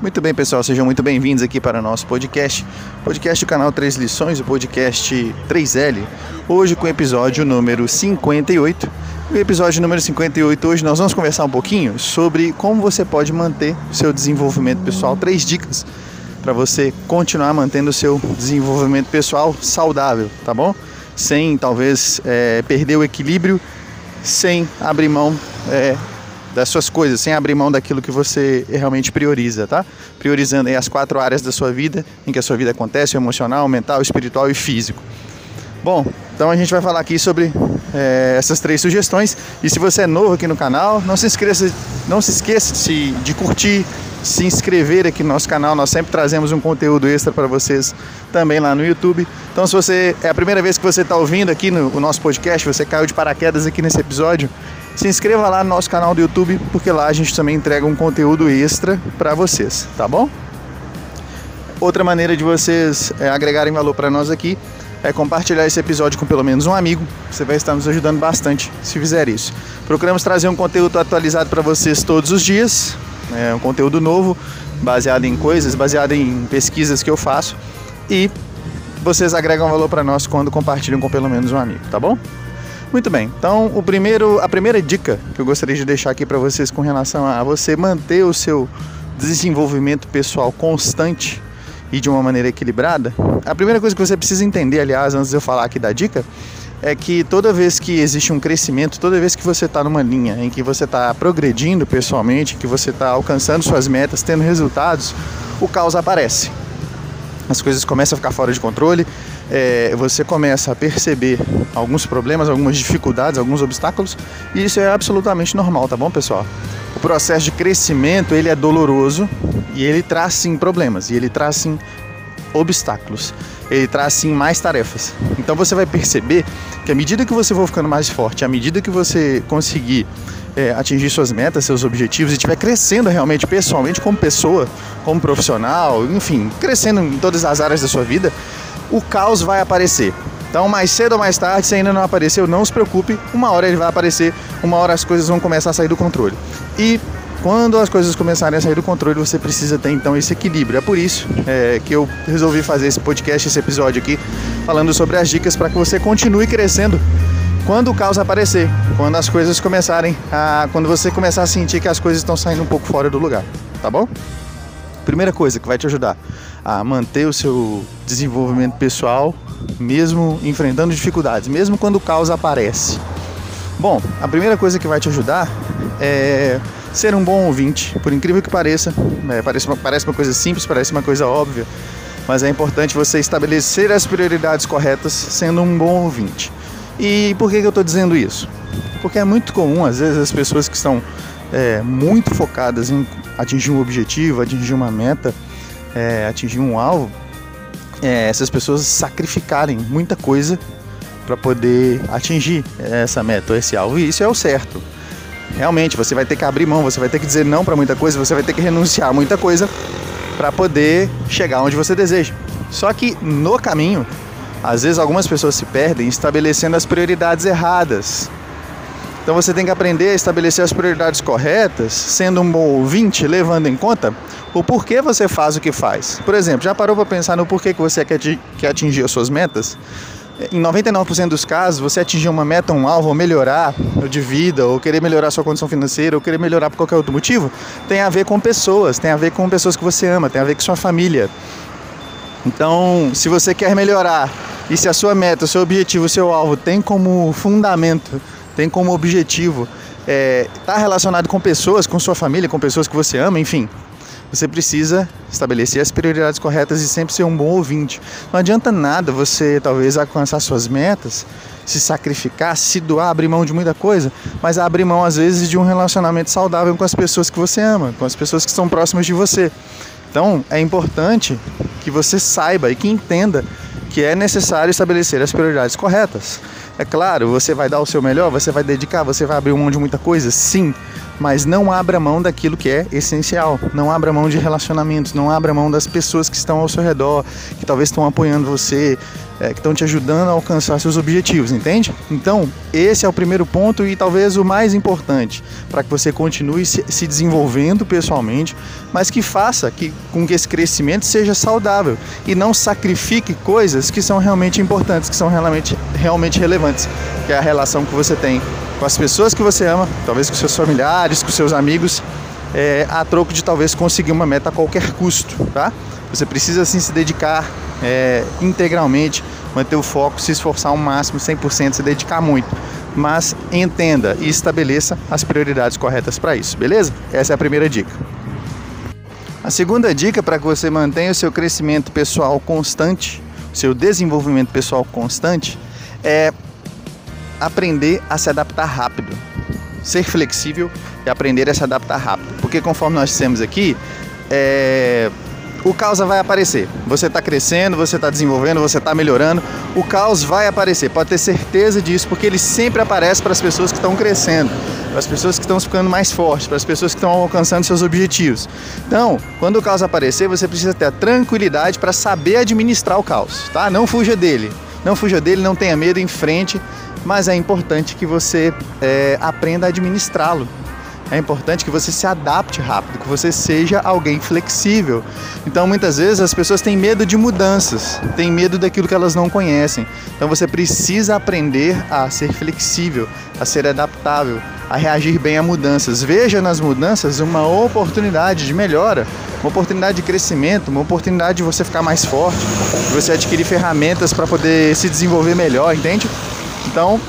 Muito bem, pessoal, sejam muito bem-vindos aqui para o nosso podcast, podcast do canal Três Lições, o podcast 3L. Hoje com o episódio número 58. O episódio número 58, hoje nós vamos conversar um pouquinho sobre como você pode manter o seu desenvolvimento pessoal. Três dicas para você continuar mantendo o seu desenvolvimento pessoal saudável, tá bom? Sem talvez é, perder o equilíbrio, sem abrir mão é, das suas coisas, sem abrir mão daquilo que você realmente prioriza, tá? Priorizando as quatro áreas da sua vida em que a sua vida acontece: emocional, mental, espiritual e físico. Bom, então a gente vai falar aqui sobre é, essas três sugestões. E se você é novo aqui no canal, não se esqueça, não se esqueça de, de curtir, se inscrever aqui no nosso canal. Nós sempre trazemos um conteúdo extra para vocês também lá no YouTube. Então, se você é a primeira vez que você está ouvindo aqui no, no nosso podcast, você caiu de paraquedas aqui nesse episódio, se inscreva lá no nosso canal do YouTube, porque lá a gente também entrega um conteúdo extra para vocês, tá bom? Outra maneira de vocês é, agregarem valor para nós aqui é compartilhar esse episódio com pelo menos um amigo. Você vai estar nos ajudando bastante se fizer isso. Procuramos trazer um conteúdo atualizado para vocês todos os dias, é um conteúdo novo, baseado em coisas, baseado em pesquisas que eu faço e vocês agregam valor para nós quando compartilham com pelo menos um amigo, tá bom? Muito bem. Então, o primeiro, a primeira dica que eu gostaria de deixar aqui para vocês com relação a você manter o seu desenvolvimento pessoal constante e de uma maneira equilibrada, a primeira coisa que você precisa entender, aliás, antes de eu falar aqui da dica, é que toda vez que existe um crescimento, toda vez que você está numa linha em que você está progredindo pessoalmente, que você está alcançando suas metas, tendo resultados, o caos aparece. As coisas começam a ficar fora de controle, é, você começa a perceber alguns problemas, algumas dificuldades, alguns obstáculos, e isso é absolutamente normal, tá bom, pessoal? O processo de crescimento ele é doloroso e ele traz sim problemas e ele traz sim obstáculos. Ele traz sim mais tarefas. Então você vai perceber que à medida que você for ficando mais forte, à medida que você conseguir é, atingir suas metas, seus objetivos e estiver crescendo realmente pessoalmente como pessoa, como profissional, enfim, crescendo em todas as áreas da sua vida, o caos vai aparecer. Então, mais cedo ou mais tarde, se ainda não apareceu, não se preocupe, uma hora ele vai aparecer, uma hora as coisas vão começar a sair do controle. E quando as coisas começarem a sair do controle, você precisa ter então esse equilíbrio. É por isso é, que eu resolvi fazer esse podcast, esse episódio aqui, falando sobre as dicas para que você continue crescendo quando o caos aparecer, quando as coisas começarem a. quando você começar a sentir que as coisas estão saindo um pouco fora do lugar, tá bom? Primeira coisa que vai te ajudar a manter o seu desenvolvimento pessoal, mesmo enfrentando dificuldades, mesmo quando o caos aparece. Bom, a primeira coisa que vai te ajudar é ser um bom ouvinte. Por incrível que pareça, é, parece, uma, parece uma coisa simples, parece uma coisa óbvia, mas é importante você estabelecer as prioridades corretas sendo um bom ouvinte. E por que, que eu estou dizendo isso? Porque é muito comum, às vezes, as pessoas que estão é, muito focadas em atingir um objetivo, atingir uma meta, é, atingir um alvo, é, essas pessoas sacrificarem muita coisa para poder atingir essa meta, esse alvo. E isso é o certo. Realmente, você vai ter que abrir mão, você vai ter que dizer não para muita coisa, você vai ter que renunciar a muita coisa para poder chegar onde você deseja. Só que no caminho, às vezes algumas pessoas se perdem estabelecendo as prioridades erradas. Então você tem que aprender a estabelecer as prioridades corretas, sendo um bom ouvinte, levando em conta o porquê você faz o que faz. Por exemplo, já parou para pensar no porquê que você quer atingir as suas metas? Em 99% dos casos, você atingir uma meta, um alvo, ou melhorar de vida, ou querer melhorar sua condição financeira, ou querer melhorar por qualquer outro motivo, tem a ver com pessoas, tem a ver com pessoas que você ama, tem a ver com sua família. Então, se você quer melhorar e se a sua meta, o seu objetivo, o seu alvo tem como fundamento, tem como objetivo estar é, tá relacionado com pessoas, com sua família, com pessoas que você ama, enfim, você precisa estabelecer as prioridades corretas e sempre ser um bom ouvinte. Não adianta nada você talvez alcançar suas metas, se sacrificar, se doar, abrir mão de muita coisa, mas abrir mão às vezes de um relacionamento saudável com as pessoas que você ama, com as pessoas que estão próximas de você. Então é importante que você saiba e que entenda que é necessário estabelecer as prioridades corretas. É claro, você vai dar o seu melhor, você vai dedicar, você vai abrir mão de muita coisa, sim, mas não abra mão daquilo que é essencial. Não abra mão de relacionamentos, não abra mão das pessoas que estão ao seu redor, que talvez estão apoiando você. é, que estão te ajudando a alcançar seus objetivos, entende? Então, esse é o primeiro ponto e talvez o mais importante para que você continue se, se, desenvolvendo pessoalmente, mas que faça que, com que esse crescimento seja saudável e não sacrifique coisas que são realmente importantes, que são realmente, realmente relevantes, que é a relação que você tem com as pessoas que você ama, talvez com seus familiares, com seus amigos, é, a troco de talvez conseguir uma meta a qualquer custo, tá? Você precisa assim se dedicar é, integralmente, manter o foco, se esforçar ao máximo, 100%, se dedicar muito. Mas entenda e estabeleça as prioridades corretas para isso, beleza? Essa é a primeira dica. A segunda dica para que você mantenha o seu crescimento pessoal constante, seu desenvolvimento pessoal constante, é aprender a se adaptar rápido. Ser flexível e aprender a se adaptar rápido. Porque conforme nós dissemos aqui, é, o caos vai aparecer. Você está crescendo, você está desenvolvendo, você está melhorando. O caos vai aparecer, pode ter certeza disso, porque ele sempre aparece para as pessoas que estão crescendo, para as pessoas que estão ficando mais fortes, para as pessoas que estão alcançando seus objetivos. Então, quando o caos aparecer, você precisa ter a tranquilidade para saber administrar o caos, tá? Não fuja dele. Não fuja dele, não tenha medo, em frente, mas é importante que você é, aprenda a administrá-lo é importante que você se adapte rápido, que você seja alguém flexível. Então, muitas vezes as pessoas têm medo de mudanças, têm medo daquilo que elas não conhecem. Então, você precisa aprender a ser flexível, a ser adaptável, a reagir bem a mudanças. Veja nas mudanças uma oportunidade de melhora, uma oportunidade de crescimento, uma oportunidade de você ficar mais forte, de você adquirir ferramentas para poder se desenvolver melhor, entende? Então,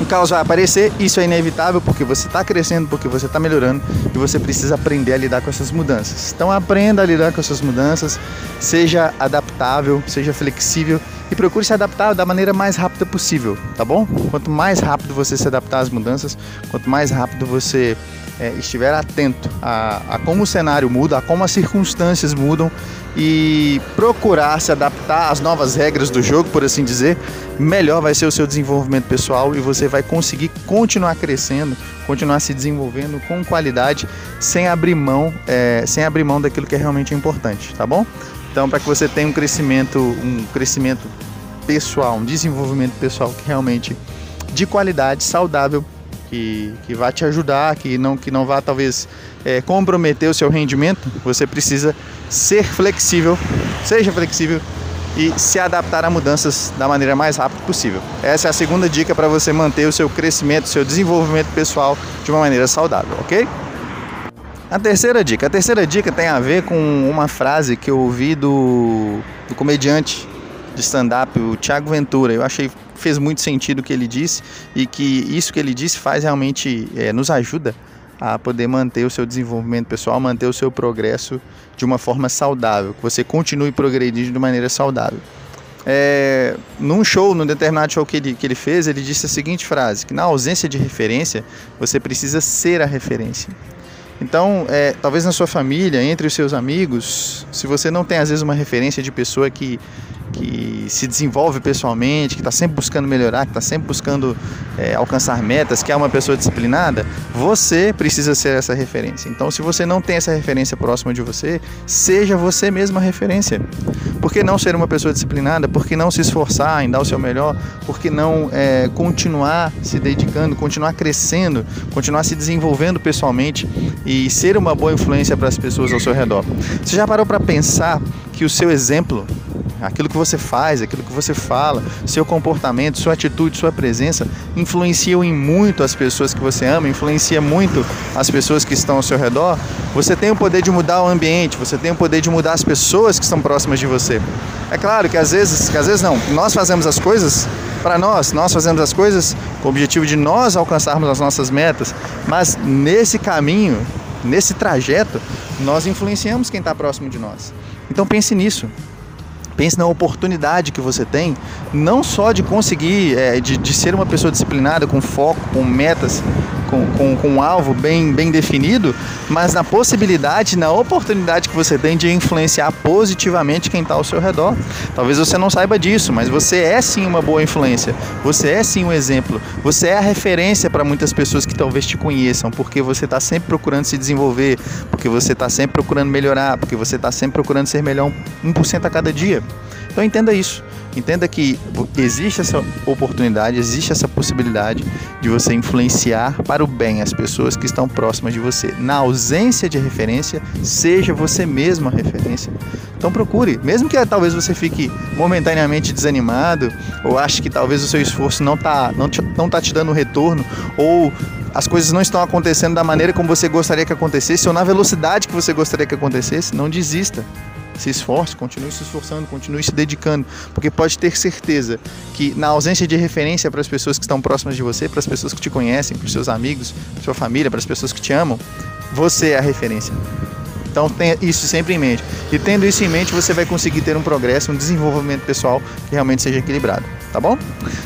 o caos vai aparecer, isso é inevitável porque você está crescendo, porque você está melhorando e você precisa aprender a lidar com essas mudanças. Então aprenda a lidar com essas mudanças, seja adaptável, seja flexível e procure se adaptar da maneira mais rápida possível, tá bom? Quanto mais rápido você se adaptar às mudanças, quanto mais rápido você é, estiver atento a, a como o cenário muda, a como as circunstâncias mudam e procurar se adaptar às novas regras do jogo, por assim dizer, melhor vai ser o seu desenvolvimento pessoal e você vai conseguir continuar crescendo, continuar se desenvolvendo com qualidade, sem abrir mão, é, sem abrir mão daquilo que é realmente importante, tá bom? Então, para que você tenha um crescimento, um crescimento pessoal, um desenvolvimento pessoal que realmente de qualidade, saudável, que, que vai te ajudar, que não, que não vá talvez é, comprometer o seu rendimento, você precisa ser flexível, seja flexível e se adaptar a mudanças da maneira mais rápida possível. Essa é a segunda dica para você manter o seu crescimento, seu desenvolvimento pessoal de uma maneira saudável, ok? A terceira dica. A terceira dica tem a ver com uma frase que eu ouvi do, do comediante de stand-up, o Thiago Ventura. Eu achei fez muito sentido o que ele disse e que isso que ele disse faz realmente é, nos ajuda a poder manter o seu desenvolvimento pessoal, manter o seu progresso de uma forma saudável, que você continue progredindo de maneira saudável. É, num show, num determinado show que ele, que ele fez, ele disse a seguinte frase: que na ausência de referência, você precisa ser a referência. Então, é, talvez na sua família, entre os seus amigos, se você não tem às vezes uma referência de pessoa que que se desenvolve pessoalmente, que está sempre buscando melhorar, que está sempre buscando é, alcançar metas, que é uma pessoa disciplinada, você precisa ser essa referência. Então, se você não tem essa referência próxima de você, seja você mesma a referência. Por que não ser uma pessoa disciplinada? Por que não se esforçar em dar o seu melhor? Por que não é, continuar se dedicando, continuar crescendo, continuar se desenvolvendo pessoalmente e ser uma boa influência para as pessoas ao seu redor? Você já parou para pensar que o seu exemplo Aquilo que você faz, aquilo que você fala, seu comportamento, sua atitude, sua presença influenciam em muito as pessoas que você ama, influencia muito as pessoas que estão ao seu redor. Você tem o poder de mudar o ambiente, você tem o poder de mudar as pessoas que estão próximas de você. É claro que às vezes, que às vezes não, nós fazemos as coisas para nós, nós fazemos as coisas com o objetivo de nós alcançarmos as nossas metas, mas nesse caminho, nesse trajeto, nós influenciamos quem está próximo de nós. Então pense nisso. Pense na oportunidade que você tem, não só de conseguir, é, de, de ser uma pessoa disciplinada, com foco, com metas, com, com, com um alvo bem, bem definido, mas na possibilidade, na oportunidade que você tem de influenciar positivamente quem está ao seu redor. Talvez você não saiba disso, mas você é sim uma boa influência, você é sim um exemplo, você é a referência para muitas pessoas que talvez te conheçam, porque você está sempre procurando se desenvolver, porque você está sempre procurando melhorar, porque você está sempre procurando ser melhor 1% a cada dia. Então entenda isso. Entenda que existe essa oportunidade, existe essa possibilidade de você influenciar para o bem as pessoas que estão próximas de você. Na ausência de referência, seja você mesmo a referência. Então procure, mesmo que talvez você fique momentaneamente desanimado ou ache que talvez o seu esforço não está não, não tá te dando retorno ou as coisas não estão acontecendo da maneira como você gostaria que acontecesse ou na velocidade que você gostaria que acontecesse, não desista se esforce, continue se esforçando, continue se dedicando, porque pode ter certeza que na ausência de referência para as pessoas que estão próximas de você, para as pessoas que te conhecem, para os seus amigos, para sua família, para as pessoas que te amam, você é a referência. Então tenha isso sempre em mente. E tendo isso em mente, você vai conseguir ter um progresso, um desenvolvimento pessoal que realmente seja equilibrado, tá bom?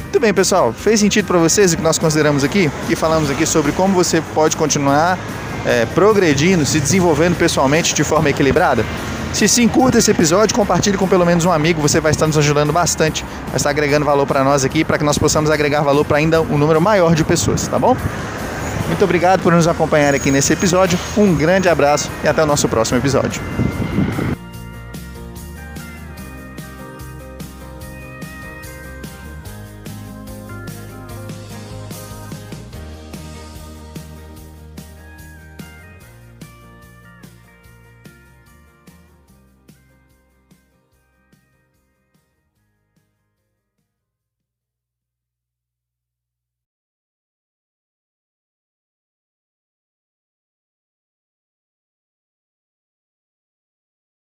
Muito bem, pessoal. Fez sentido para vocês o que nós consideramos aqui? E falamos aqui sobre como você pode continuar é, progredindo, se desenvolvendo pessoalmente de forma equilibrada? Se sim, curta esse episódio, compartilhe com pelo menos um amigo, você vai estar nos ajudando bastante, vai estar agregando valor para nós aqui, para que nós possamos agregar valor para ainda um número maior de pessoas, tá bom? Muito obrigado por nos acompanhar aqui nesse episódio, um grande abraço e até o nosso próximo episódio.